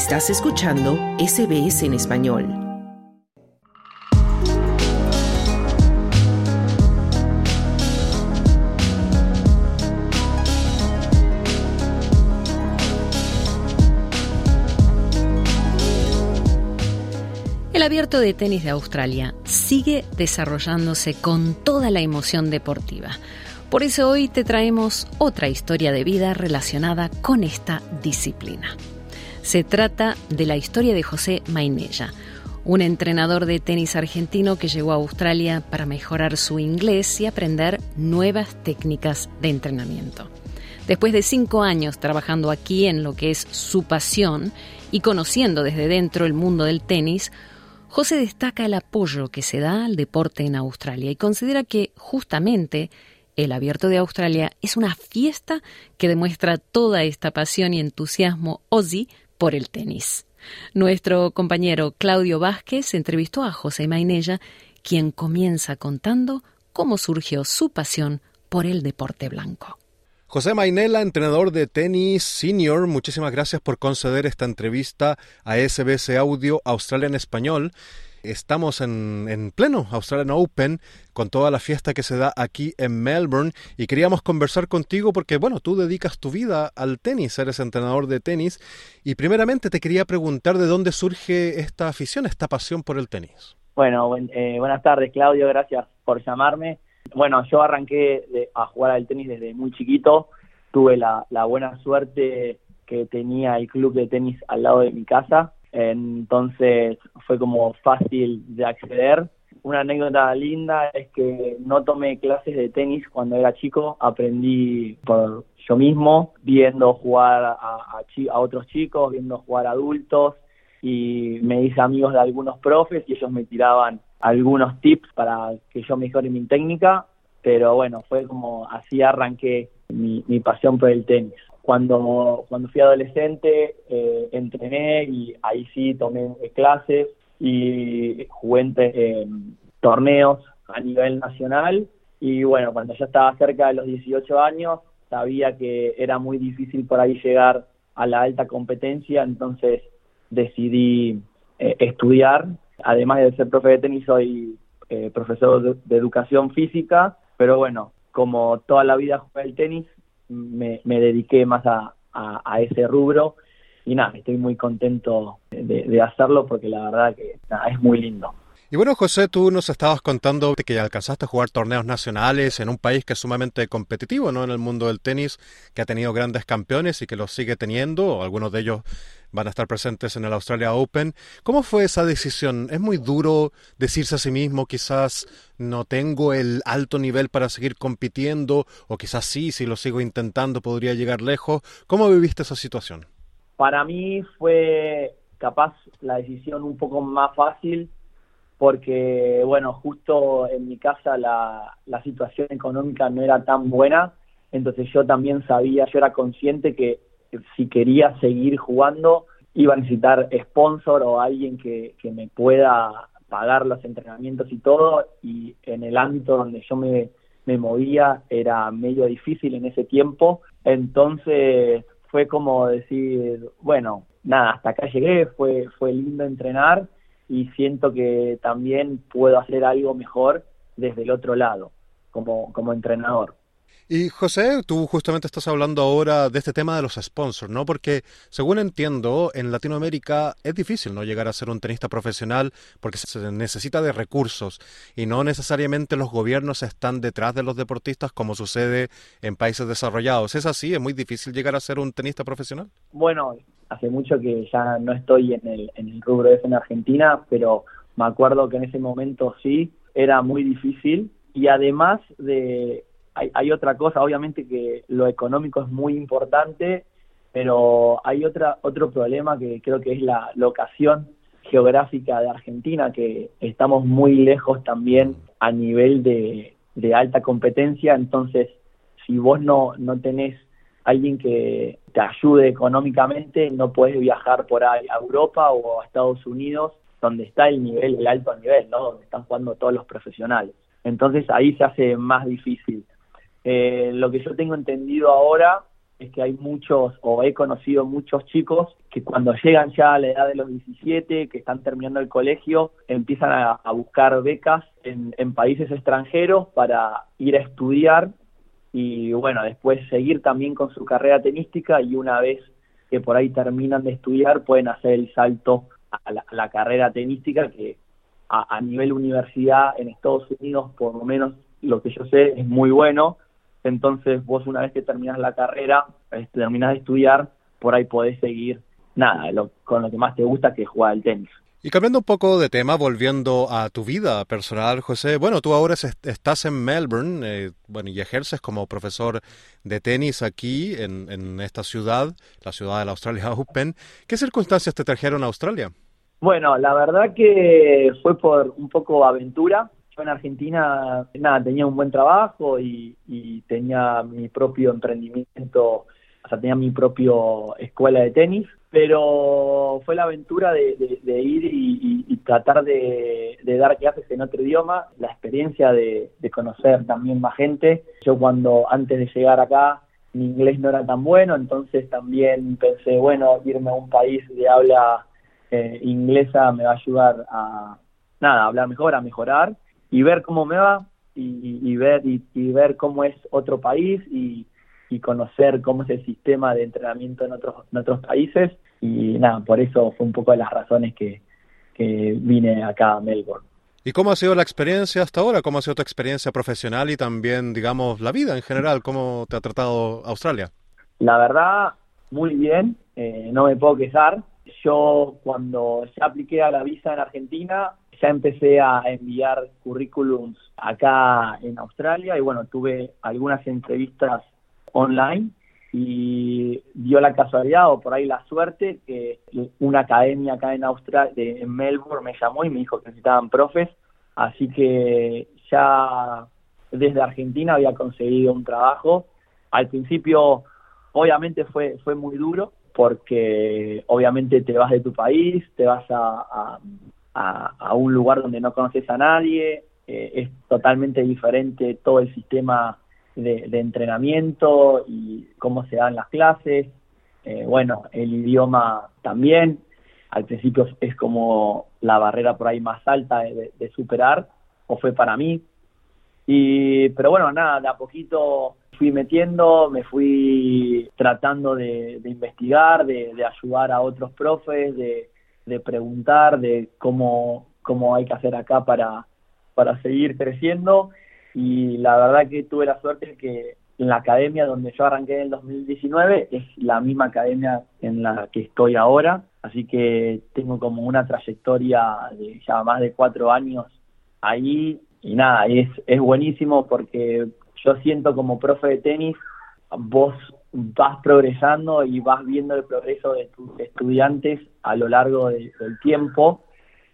Estás escuchando SBS en español. El abierto de tenis de Australia sigue desarrollándose con toda la emoción deportiva. Por eso hoy te traemos otra historia de vida relacionada con esta disciplina. Se trata de la historia de José Mainella, un entrenador de tenis argentino que llegó a Australia para mejorar su inglés y aprender nuevas técnicas de entrenamiento. Después de cinco años trabajando aquí en lo que es su pasión y conociendo desde dentro el mundo del tenis, José destaca el apoyo que se da al deporte en Australia y considera que justamente el Abierto de Australia es una fiesta que demuestra toda esta pasión y entusiasmo Ozzy por el tenis. Nuestro compañero Claudio Vázquez entrevistó a José Mainella, quien comienza contando cómo surgió su pasión por el deporte blanco. José Mainella, entrenador de tenis senior, muchísimas gracias por conceder esta entrevista a SBS Audio Australia en Español. Estamos en, pleno Australian Open con toda la fiesta que se da aquí en Melbourne y queríamos conversar contigo porque, bueno, tú dedicas tu vida al tenis, eres entrenador de tenis y primeramente te quería preguntar de dónde surge esta afición, esta pasión por el tenis. Bueno, eh, buenas tardes Claudio, gracias por llamarme. Bueno, yo arranqué a jugar al tenis desde muy chiquito, tuve la buena suerte que tenía el club de tenis al lado de mi casa entonces fue como fácil de acceder. Una anécdota linda es que no tomé clases de tenis cuando era chico, aprendí por yo mismo, viendo jugar a, a, otros chicos, viendo jugar a adultos y me hice amigos de algunos profes y ellos me tiraban algunos tips para que yo mejore mi técnica, pero bueno, fue como así arranqué mi, mi pasión por el tenis. Cuando, cuando fui adolescente eh, entrené y ahí sí tomé clases y jugué en torneos a nivel nacional y bueno, cuando ya estaba cerca de los 18 años sabía que era muy difícil por ahí llegar a la alta competencia, entonces decidí eh, estudiar. Además de ser profe de tenis, soy eh, profesor de, de, educación física, pero bueno, como toda la vida jugué el tenis, me, dediqué más a, ese rubro y nada, estoy muy contento de, hacerlo porque la verdad que es muy lindo. Y bueno, José, tú nos estabas contando que alcanzaste a jugar torneos nacionales en un país que es sumamente competitivo, ¿no? En el mundo del tenis, que ha tenido grandes campeones y que los sigue teniendo, algunos de ellos van a estar presentes en el Australia Open. ¿Cómo fue esa decisión? ¿Es muy duro decirse a sí mismo, quizás no tengo el alto nivel para seguir compitiendo, o quizás sí, si lo sigo intentando podría llegar lejos? ¿Cómo viviste esa situación? Para mí fue capaz la decisión un poco más fácil porque, bueno, justo en mi casa la, la situación económica no era tan buena, entonces yo también sabía, yo era consciente que si quería seguir jugando iba a necesitar sponsor o alguien que, que me pueda pagar los entrenamientos y todo, y en el ámbito donde yo me, me movía era medio difícil en ese tiempo, entonces fue como decir, bueno, nada, hasta acá llegué, fue, fue lindo entrenar, y siento que también puedo hacer algo mejor desde el otro lado, como, como entrenador. Y José, tú justamente estás hablando ahora de este tema de los sponsors, ¿no? Porque según entiendo, en Latinoamérica es difícil no llegar a ser un tenista profesional porque se necesita de recursos y no necesariamente los gobiernos están detrás de los deportistas como sucede en países desarrollados. ¿Es así? ¿Es muy difícil llegar a ser un tenista profesional? Bueno, hace mucho que ya no estoy en el, rubro en Argentina, pero me acuerdo que en ese momento sí, era muy difícil y además de, hay, hay otra cosa, obviamente que lo económico es muy importante, pero hay otra, otro problema que creo que es la locación geográfica de Argentina, que estamos muy lejos también a nivel de, de alta competencia, entonces si vos no, no tenés alguien que te ayude económicamente, no puedes viajar por ahí a Europa o a Estados Unidos, donde está el nivel, el alto nivel, ¿no? Donde están jugando todos los profesionales. Entonces ahí se hace más difícil. Eh, lo que yo tengo entendido ahora es que hay muchos, o he conocido muchos chicos que cuando llegan ya a la edad de los 17, que están terminando el colegio, empiezan a, buscar becas en, en países extranjeros para ir a estudiar y bueno, después seguir también con su carrera tenística y una vez que por ahí terminan de estudiar pueden hacer el salto a la, carrera tenística que a, a, nivel universidad en Estados Unidos, por lo menos lo que yo sé, es muy bueno entonces vos una vez que terminas la carrera, este, terminas de estudiar, por ahí podés seguir, nada, con lo que más te gusta, que es jugar al tenis. Y cambiando un poco de tema, volviendo a tu vida personal, José, bueno, tú ahora estás en Melbourne, eh, bueno, y ejerces como profesor de tenis aquí en, en, esta ciudad, la ciudad de la Australia Open. ¿Qué circunstancias te trajeron a Australia? Bueno, la verdad que fue por un poco aventura en Argentina, nada, tenía un buen trabajo y, tenía mi propio emprendimiento, o sea, tenía mi propio escuela de tenis, pero fue la aventura de, ir y, tratar de, dar clases en otro idioma, la experiencia de, conocer también más gente. Yo cuando antes de llegar acá mi inglés no era tan bueno, entonces también pensé, bueno, irme a un país de habla eh, inglesa me va a ayudar a, nada, a hablar mejor, a mejorar y ver cómo me va y, ver y, ver cómo es otro país y, conocer cómo es el sistema de entrenamiento en otros en otros países y nada por eso fue un poco de las razones que, que vine acá a Melbourne ¿Y cómo ha sido la experiencia hasta ahora? ¿Cómo ha sido tu experiencia profesional y también, digamos, la vida en general? ¿Cómo te ha tratado Australia? La verdad, muy bien, eh, no me puedo quejar. Yo cuando ya apliqué a la visa en Argentina, ya empecé a enviar currículums acá en Australia y bueno, tuve algunas entrevistas online y dio la casualidad o por ahí la suerte que una academia acá en Australia, en Melbourne, me llamó y me dijo que necesitaban profes, así que ya desde Argentina había conseguido un trabajo. Al principio, obviamente fue fue muy duro porque obviamente te vas de tu país, te vas a a, un lugar donde no conoces a nadie, eh, es totalmente diferente todo el sistema de, entrenamiento y cómo se dan las clases, eh, bueno, el idioma también, al principio es como la barrera por ahí más alta de, superar, o fue para mí, y, pero bueno, nada, de a poquito fui metiendo, me fui tratando de, investigar, de, ayudar a otros profes, de, de preguntar de cómo, cómo hay que hacer acá para, para seguir creciendo. Y la verdad que tuve la suerte que en la academia donde yo arranqué en el 2019 es la misma academia en la que estoy ahora, así que tengo como una trayectoria de ya más de cuatro años ahí. Y nada, es, es buenísimo porque yo siento como profe de tenis, vos vas progresando y vas viendo el progreso de tus estudiantes a lo largo del tiempo.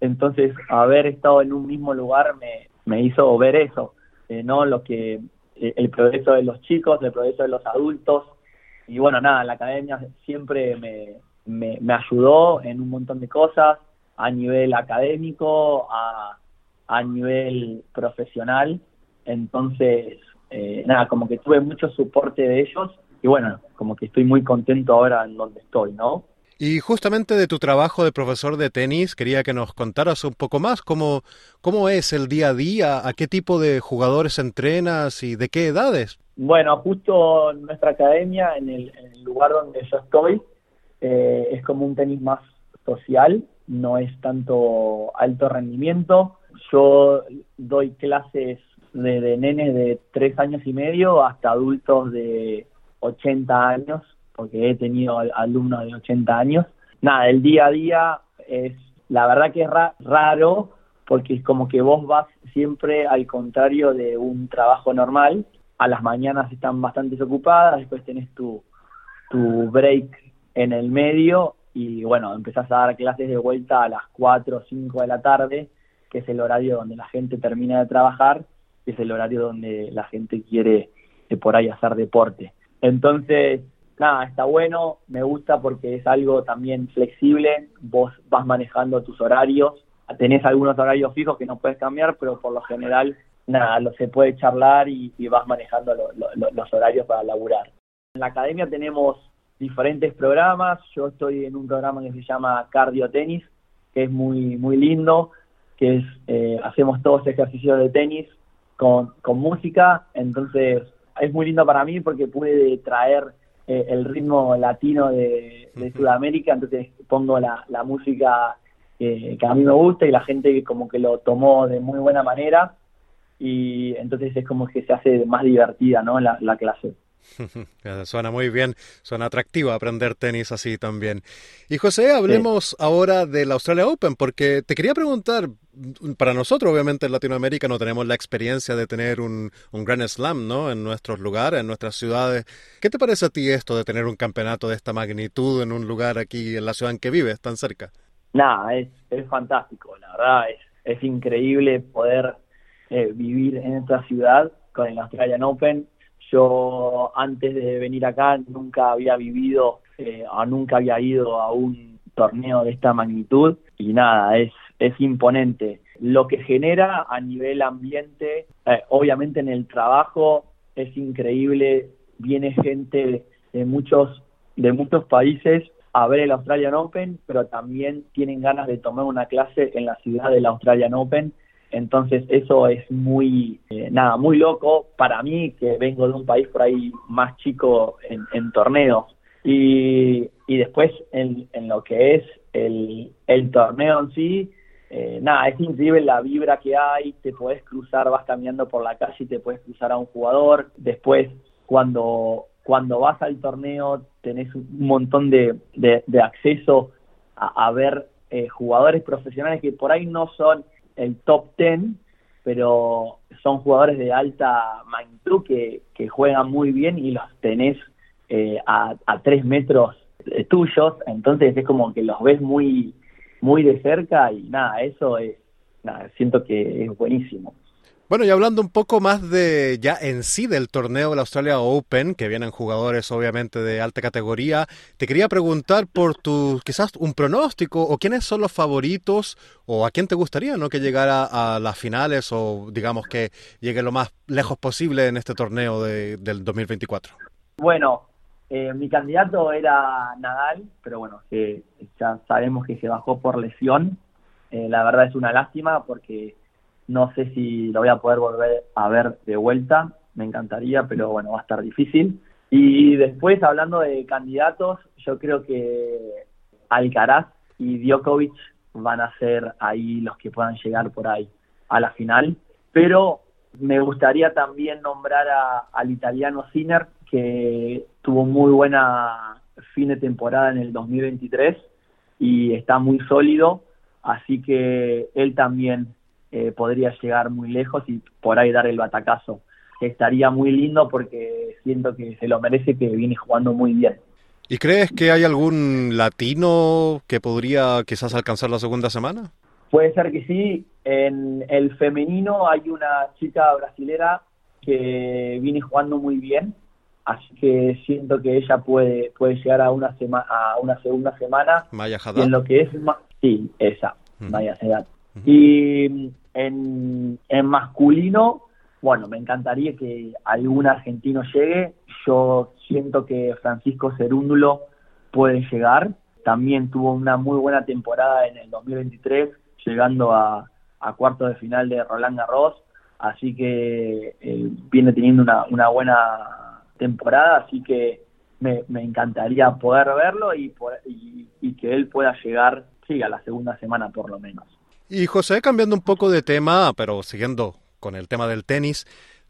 Entonces, haber estado en un mismo lugar me, me hizo ver eso, eh, ¿no? Lo que eh, el progreso de los chicos, el progreso de los adultos. Y bueno, nada, la academia siempre me, me, me ayudó en un montón de cosas, a nivel académico, a, a nivel profesional. Entonces, eh, nada, como que tuve mucho soporte de ellos y bueno, como que estoy muy contento ahora en donde estoy, ¿no? Y justamente de tu trabajo de profesor de tenis, quería que nos contaras un poco más cómo, cómo es el día a día, a qué tipo de jugadores entrenas y de qué edades. Bueno, justo en nuestra academia, en el, lugar donde yo estoy, eh, es como un tenis más social, no es tanto alto rendimiento. Yo doy clases de, de nenes de tres años y medio hasta adultos de 80 años, porque he tenido alumnos de 80 años. Nada, el día a día es, la verdad que es raro, porque es como que vos vas siempre al contrario de un trabajo normal. A las mañanas están bastante ocupadas, después tenés tu, tu break en el medio y bueno, empezás a dar clases de vuelta a las 4 o 5 de la tarde, que es el horario donde la gente termina de trabajar, es el horario donde la gente quiere eh, por ahí hacer deporte. Entonces, nada, está bueno, me gusta porque es algo también flexible, vos vas manejando tus horarios, tenés algunos horarios fijos que no puedes cambiar, pero por lo general, nada, lo se puede charlar y, vas manejando los horarios para laburar. En la academia tenemos diferentes programas. Yo estoy en un programa que se llama Cardio Tenis, que es muy, muy lindo, que es, eh, hacemos todos ejercicios de tenis con, con música. Entonces, es muy lindo para mí porque pude traer eh, el ritmo latino de, Sudamérica, entonces pongo la, la música que a mí me gusta y la gente como que lo tomó de muy buena manera y entonces es como que se hace más divertida ¿no? la, la clase. Suena muy bien, suena atractivo aprender tenis así también. Y José, hablemos ahora del Australia Open, porque te quería preguntar, para nosotros obviamente en Latinoamérica no tenemos la experiencia de tener un, un Grand Slam ¿no? en nuestros lugares, en nuestras ciudades. ¿Qué te parece a ti esto de tener un campeonato de esta magnitud en un lugar aquí en la ciudad en que vives, tan cerca? Nada, es, es fantástico, la verdad, es, es increíble poder eh, vivir en esta ciudad con el Australian Open yo antes de venir acá nunca había vivido eh, o nunca había ido a un torneo de esta magnitud y nada, es, es imponente. Lo que genera a nivel ambiente, eh, obviamente en el trabajo es increíble, viene gente de muchos, de muchos países a ver el Australian Open, pero también tienen ganas de tomar una clase en la ciudad del Australian Open entonces eso es muy, eh, nada, muy loco para mí que vengo de un país por ahí más chico en, torneos. Y, y después en, en, lo que es el, el torneo en sí, eh, nada, es increíble la vibra que hay, te puedes cruzar, vas caminando por la calle y te puedes cruzar a un jugador. Después, cuando, cuando vas al torneo, tenés un montón de, de, acceso a, ver eh, jugadores profesionales que por ahí no son el top ten, pero son jugadores de alta magnitud que, que juegan muy bien y los tenés eh, a, a tres metros tuyos, entonces es como que los ves muy, muy de cerca y nada, eso es, siento que es buenísimo. Bueno, y hablando un poco más de ya en sí del torneo del Australia Open, que vienen jugadores obviamente de alta categoría, te quería preguntar por tu quizás un pronóstico o quiénes son los favoritos o a quién te gustaría no que llegara a las finales o digamos que llegue lo más lejos posible en este torneo de, del 2024. Bueno, eh, mi candidato era Nadal, pero bueno, ya sabemos que se bajó por lesión. Eh, la verdad es una lástima porque no sé si lo voy a poder volver a ver de vuelta, me encantaría, pero bueno, va a estar difícil. Y después, hablando de candidatos, yo creo que Alcaraz y Djokovic van a ser ahí los que puedan llegar por ahí a la final. Pero me gustaría también nombrar al italiano Sinner, que tuvo muy buena fin de temporada en el 2023 y está muy sólido, así que él también eh, podría llegar muy lejos y por ahí dar el batacazo. Estaría muy lindo porque siento que se lo merece, que viene jugando muy bien. ¿Y crees que hay algún latino que podría quizás alcanzar la segunda semana? Puede ser que sí. En el femenino hay una chica brasilera que viene jugando muy bien, así que siento que ella puede puede llegar a una semana a una segunda semana. Maya Haddad. En lo que es sí, esa, Maya Haddad. Y en, masculino, bueno, me encantaría que algún argentino llegue. Yo siento que Francisco Cerúndulo puede llegar. También tuvo una muy buena temporada en el 2023, llegando a, a cuarto de final de Roland Garros. Así que eh, viene teniendo una, una buena temporada, así que me, encantaría poder verlo y, y, y que él pueda llegar, sí, a la segunda semana por lo menos. Y José, cambiando un poco de tema, pero siguiendo con el tema del tenis,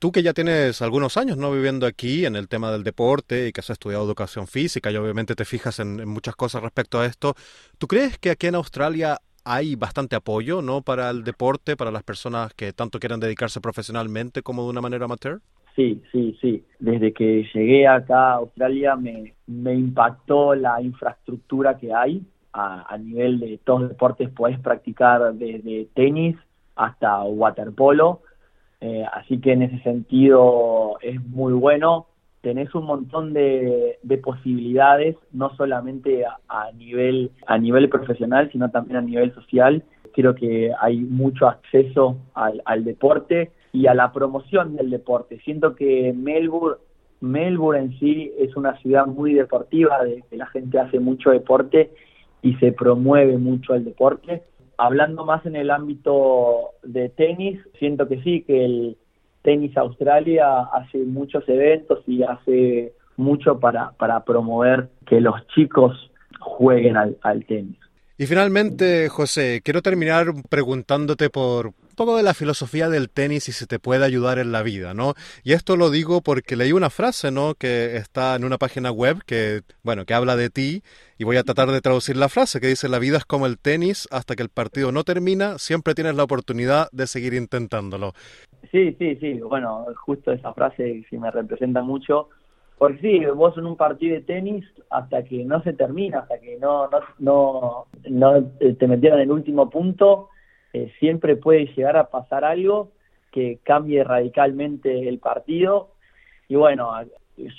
tú que ya tienes algunos años no viviendo aquí en el tema del deporte y que has estudiado educación física y obviamente te fijas en, muchas cosas respecto a esto, ¿tú crees que aquí en Australia hay bastante apoyo no para el deporte, para las personas que tanto quieran dedicarse profesionalmente como de una manera amateur? Sí, sí, sí. Desde que llegué acá a Australia me, me impactó la infraestructura que hay a, nivel de todos los deportes podés practicar desde tenis hasta waterpolo, eh, así que en ese sentido es muy bueno. Tenés un montón de, posibilidades, no solamente a, nivel a nivel profesional, sino también a nivel social. Creo que hay mucho acceso al, al deporte y a la promoción del deporte. Siento que Melbourne Melbourne en sí es una ciudad muy deportiva, de que la gente hace mucho deporte y se promueve mucho el deporte. Hablando más en el ámbito de tenis, siento que sí, que el Tenis Australia hace muchos eventos y hace mucho para, para promover que los chicos jueguen al, al tenis. Y finalmente, José, quiero terminar preguntándote por poco de la filosofía del tenis y si te puede ayudar en la vida, ¿no? Y esto lo digo porque leí una frase, ¿no? Que está en una página web que, bueno, que habla de ti y voy a tratar de traducir la frase que dice, la vida es como el tenis, hasta que el partido no termina, siempre tienes la oportunidad de seguir intentándolo. Sí, sí, sí, bueno, justo esa frase sí me representa mucho porque sí, vos en un partido de tenis, hasta que no se termina, hasta que no, no, no, no te metieron el último punto, eh, siempre puede llegar a pasar algo que cambie radicalmente el partido. Y bueno,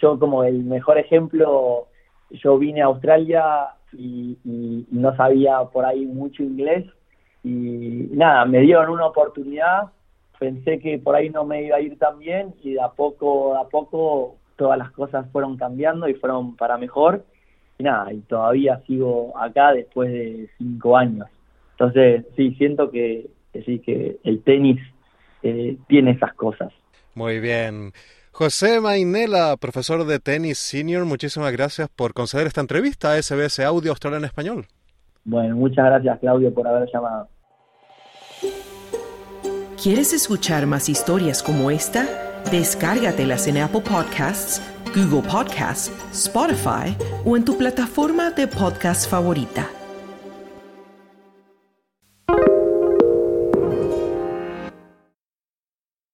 yo como el mejor ejemplo, yo vine a Australia y, y no sabía por ahí mucho inglés y nada, me dieron una oportunidad, pensé que por ahí no me iba a ir tan bien y de a poco, a poco todas las cosas fueron cambiando y fueron para mejor. Y nada, y todavía sigo acá después de cinco años. Entonces, sí, siento que, sí, que el tenis eh, tiene esas cosas. Muy bien. José Mainela, profesor de tenis senior, muchísimas gracias por conceder esta entrevista a SBS Audio Australia en Español. Bueno, muchas gracias Claudio por haber llamado. ¿Quieres escuchar más historias como esta? Descárgatelas en Apple Podcasts, Google Podcasts, Spotify o en tu plataforma de podcast favorita.